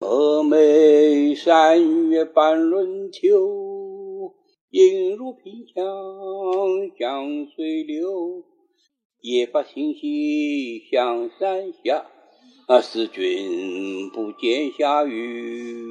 峨眉山月半轮秋，影入平羌江水流。夜发星溪向三峡，啊，思君不见下渝。